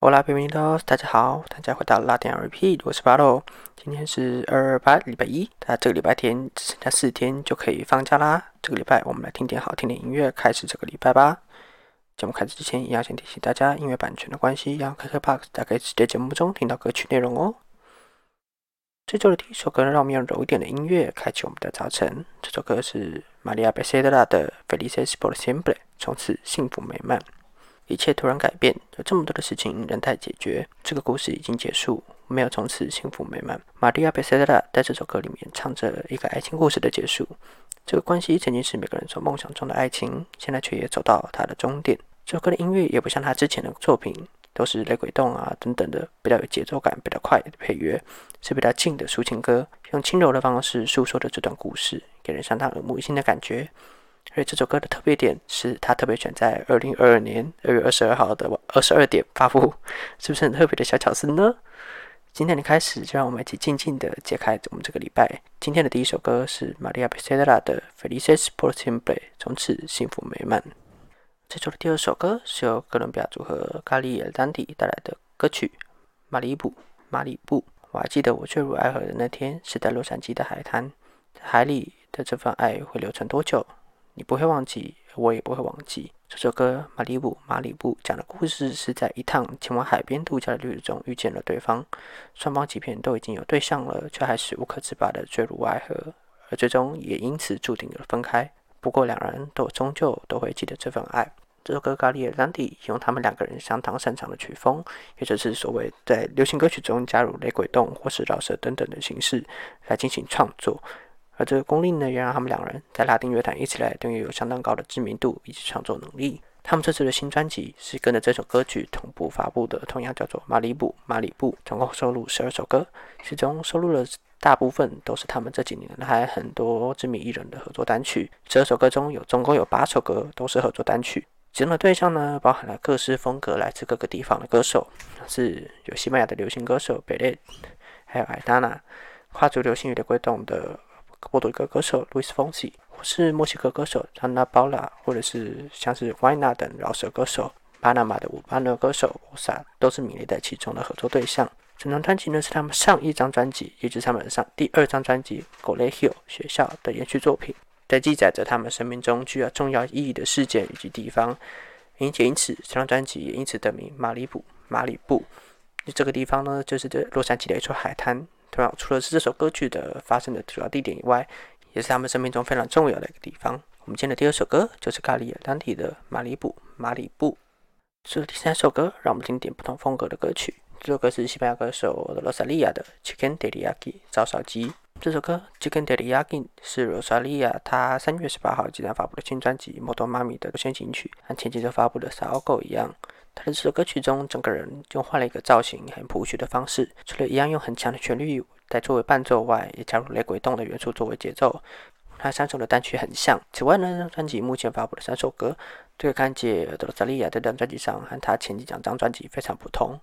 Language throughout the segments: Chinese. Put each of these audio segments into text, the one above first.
olafimi dos 大家好，大家回到拉丁 Repeat，我是巴洛。今天是二二八，礼拜一。那这个礼拜天只剩下四天就可以放假啦。这个礼拜我们来听点好听的音乐，开始这个礼拜吧。节目开始之前，也要先提醒大家，因为版权的关系，要 KKBOX 大概直接节目中听到歌曲内容哦。这周的第一首歌，让我们用柔一点的音乐开启我们的早晨。这首歌是玛利亚贝塞德拉的《Felices por siempre》，从此幸福美满。一切突然改变，有这么多的事情仍待解决。这个故事已经结束，没有从此幸福美满。玛利亚·贝塞德拉在这首歌里面唱着一个爱情故事的结束。这个关系曾经是每个人所梦想中的爱情，现在却也走到它的终点。这首歌的音乐也不像他之前的作品，都是雷鬼动啊等等的比较有节奏感、比较快的配乐，是比较静的抒情歌，用轻柔的方式诉说着这段故事，给人相当耳目一新的感觉。而这首歌的特别点是，它特别选在二零二二年二月二十二号的二十二点发布，是不是很特别的小巧思呢？今天的开始，就让我们一起静静的揭开我们这个礼拜今天的第一首歌是玛利亚·贝塞德拉的《Felices por siempre》，从此幸福美满。这周的第二首歌是由哥伦比亚组合咖喱尔丹迪带来的歌曲《马里布》。马里布，我还记得我坠入爱河的那天是在洛杉矶的海滩，海里的这份爱会留存多久？你不会忘记，我也不会忘记。这首歌《马里布》马里布讲的故事是在一趟前往海边度假的旅途中遇见了对方，双方即便都已经有对象了，却还是无可自拔的坠入爱河，而最终也因此注定了分开。不过两人都终究都会记得这份爱。这首歌咖喱尔兰迪用他们两个人相当擅长的曲风，也就是所谓在流行歌曲中加入雷鬼动或是饶舌等等的形式来进行创作。而这个功力呢，也让他们两人在拉丁乐坛一起来都有相当高的知名度以及创作能力。他们这次的新专辑是跟着这首歌曲同步发布的，同样叫做《马里布》，马里布总共收录十二首歌，其中收录了大部分都是他们这几年来很多知名艺人的合作单曲。十二首歌中有总共有八首歌都是合作单曲，其中的对象呢，包含了各式风格来自各个地方的歌手，是有西班牙的流行歌手贝列，还有艾达娜，跨足流行与的轨动的。波多黎各歌手 Luis Fonsi，或是墨西哥歌手 Ana Paula，或者是像是 w y n a 等饶舌歌手，巴拿马的舞巴勒歌手 Osa，都是名列在其中的合作对象。整张专辑呢是他们上一张专辑，也就是他们上第二张专辑《Colegio》学校的延续作品，在记载着他们生命中具有重要意义的事件以及地方。因且因此，这张专辑也因此得名马里布。马里布这个地方呢，就是这洛杉矶的一处海滩。同样，除了是这首歌曲的发生的主要地点以外，也是他们生命中非常重要的一个地方。我们今天的第二首歌就是咖喱尔丹提的《马里布》，马里布。是第三首歌，让我们听点不同风格的歌曲。这首歌是西班牙歌手罗萨利亚的《Chicken Teriyaki》照烧鸡。这首歌《Chicken Teriyaki》是罗萨利亚他三月十八号即将发布的新专辑《摩托妈咪》的先行曲，和前几周发布的《傻狗》一样。他的这首歌曲中，整个人就换了一个造型，很朴实的方式。除了一样用很强的旋律在作为伴奏外，也加入雷鬼动的元素作为节奏。他三首的单曲很像。此外呢，专辑目前发布的三首歌，对看见德罗萨利亚这张专辑上和他前几张专辑非常不同。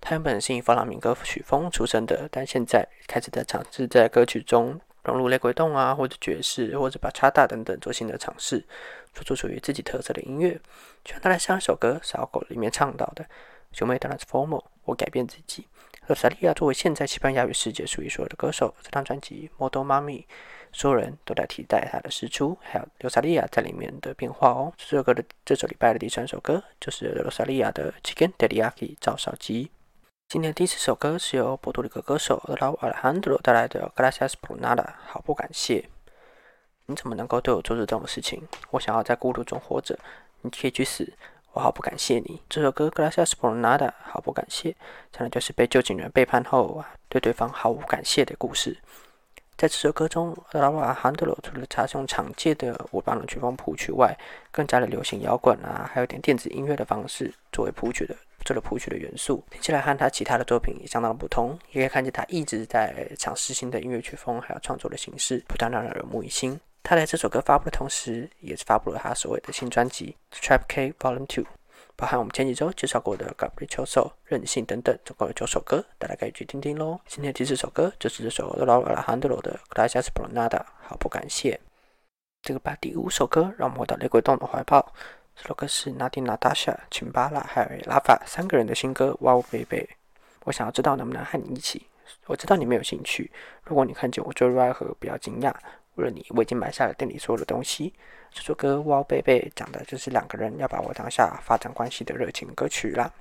他原本是以弗朗明哥曲风出身的，但现在开始在尝试在歌曲中。融入雷鬼动啊，或者爵士，或者把叉大等等做新的尝试，做出属于自己特色的音乐。就像他的上一首歌《小狗》里面唱到的：“兄妹 transform，我改变自己。”罗萨利亚作为现在西班牙语世界数一数二的歌手，这张专辑《Model Mommy》，所有人都在期待他的释出，还有罗萨利亚在里面的变化哦。这首歌的这首礼拜的第三首歌就是罗萨利亚的《Chicken Teriyaki》照烧鸡。今天第四首歌是由波多黎各歌手 r a u Alejandro 带来的《Gracias por Nada》，好不感谢。你怎么能够对我做出这种事情？我想要在孤独中活着，你可以去死。我好不感谢你。这首歌《Gracias por Nada》，好不感谢，讲的就是被旧警员背叛后啊对对方毫无感谢的故事。在这首歌中，老阿拉汉德罗除了插用常见的舞邦的曲风谱曲外，更加的流行摇滚啊，还有点电子音乐的方式作为谱曲的。做了谱曲的元素，听起来和他其他的作品也相当的不同。也可以看见他一直在尝试新的音乐曲风，还有创作的形式，不断让人耳目一新。他在这首歌发布的同时，也是发布了他所谓的新专辑《Trap K Volume Two》，包含我们前几周介绍过的《Gabriel So》、任性等等，总共有九首歌，大家可以去听听喽。今天第四首歌就是这首老阿拉汉德罗的《Gracias por Nada》，好不感谢。这个把第五首歌，让我们回到雷鬼洞的怀抱。这首歌是纳迪娜、达夏、琴巴拉还有拉法三个人的新歌《Wow Baby》。我想要知道能不能和你一起。我知道你没有兴趣。如果你看见我坠入爱河，不要惊讶。为了你，我已经买下了店里所有的东西。这首歌《Wow Baby》讲的就是两个人要把握当下发展关系的热情歌曲啦。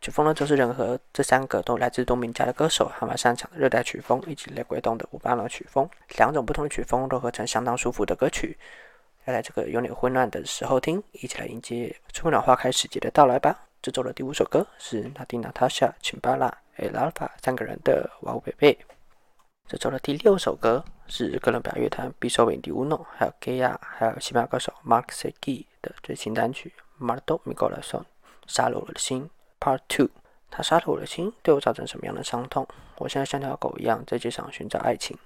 曲风呢，就是任何这三个都来自多名家的歌手，他们擅长的热带曲风以及雷鬼动的五八浪曲风，两种不同的曲风都合成相当舒服的歌曲。要在这个有点混乱的时候听，一起来迎接春暖花开时节的到来吧。这周的第五首歌是纳蒂娜、塔夏、琴巴拉、艾拉法三个人的《Wow Baby》。这周的第六首歌是哥伦比亚乐团 b i s o v i n d i Uno，还有 Gaya，还有西班牙歌手 Mark Segi 的最新单曲《Mardo Mi Corazón》，杀了我的心。Part Two，他杀了我的心，对我造成什么样的伤痛？我现在像条狗一样在街上寻找爱情。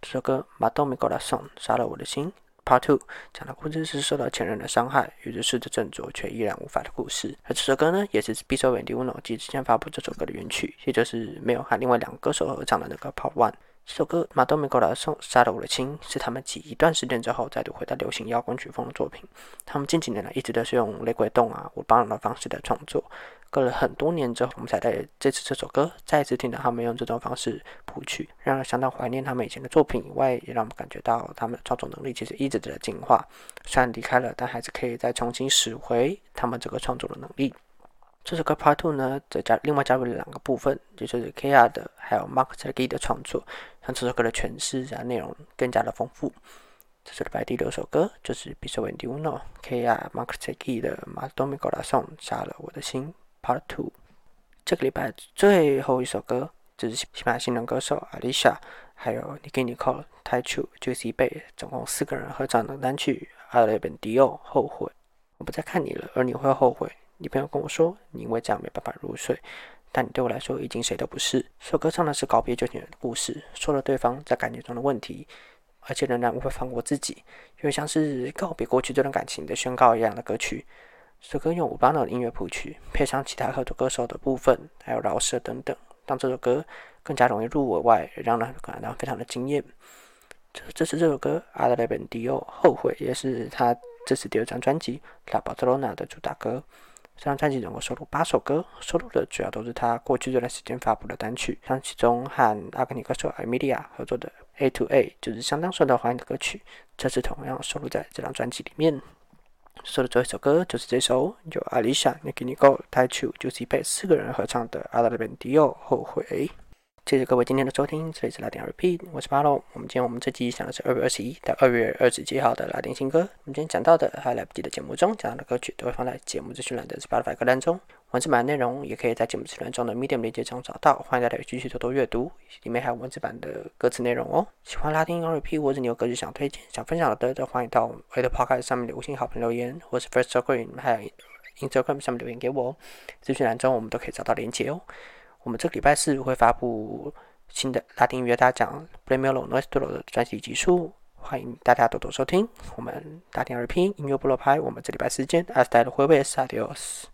这首歌《Mardo Mi Corazón》，杀了我的心。Part Two 讲的故事是受到前任的伤害，于是试着振作却依然无法的故事。而这首歌呢，也是 b i s o v i n d i Uno 即之前发布这首歌的原曲，也就是没有和另外两个歌手合唱的那个 Part One。这首歌《马多米高拉送杀了我的亲》是他们几一段时间之后再度回到流行摇滚曲风的作品。他们近几年来一直都是用雷鬼动啊、舞邦的方式在创作。隔了很多年之后，我们才在这次这首歌再次听到他们用这种方式谱曲，让人相当怀念他们以前的作品以外，也让我们感觉到他们的创作能力其实一直在进化。虽然离开了，但还是可以再重新拾回他们这个创作的能力。这首歌 Part Two 呢，则加另外加入了两个部分，就是 K R 的还有 Mark z e g i 的创作，让这首歌的诠释啊内容更加的丰富。这周礼拜第六首歌就是 b i s o v i n d i Uno K R Mark z e g i 的《马多米高拉颂》，杀了我的心 Part Two。这个礼拜最后一首歌就是西班牙新人歌手 Alicia 还有 Nicki Nicole、Tai Chu、Juicy Bay 总共四个人合唱的单曲《阿雷本迪奥后悔》，我不再看你了，而你会后悔。你朋友跟我说：“你因为这样没办法入睡，但对我来说已经谁都不是。”这首歌唱的是告别旧情人的故事，说了对方在感情中的问题，而且仍然无法放过自己，因为像是告别过去这段感情的宣告一样的歌曲。首歌用五八的音乐谱曲，配上其他合作歌手的部分，还有饶舌等等，让这首歌更加容易入耳外，让人感到非常的惊艳。这这是这首歌《阿德莱本迪奥后悔》，也是他这次第二张专辑《拉巴特罗纳》的主打歌。这张专辑总共收录八首歌，收录的主要都是他过去这段时间发布的单曲，像其中和阿根廷歌手艾米莉亚合作的《A to A》就是相当受到欢迎的歌曲，这次同样收录在这张专辑里面。收的最后一首歌就是这首由阿丽莎、Nicki Nicole、泰丘、Juicy b a 四个人合唱的《阿拉伯迪奥后悔》。谢谢各位今天的收听，这里是拉丁 Repeat，我是巴洛。我们今天我们这集讲的是二月二十一到二月二十七号的拉丁新歌。我们今天讲到的还有来不及的节目中讲到的歌曲，都会放在节目资讯栏的 Spotify 歌单中。文字版内容也可以在节目资讯栏中的 Medium 链接中找到，欢迎大家继续多多阅读，里面还有文字版的歌词内容哦。喜欢拉丁 Rap 或者你有歌曲想推荐、想分享的，都欢迎到我的 Podcast 上面的五星好评留言，或是 First Screen 还有 Instagram 上面留言给我，资讯栏中我们都可以找到连接哦。我们这个礼拜四会发布。新的拉丁音乐大奖 p r e m i o l o Nuestro 的专辑集数，欢迎大家多多收听。我们拉丁二拼音乐部落拍，我们这礼拜四见，Hasta el jueves，Adiós。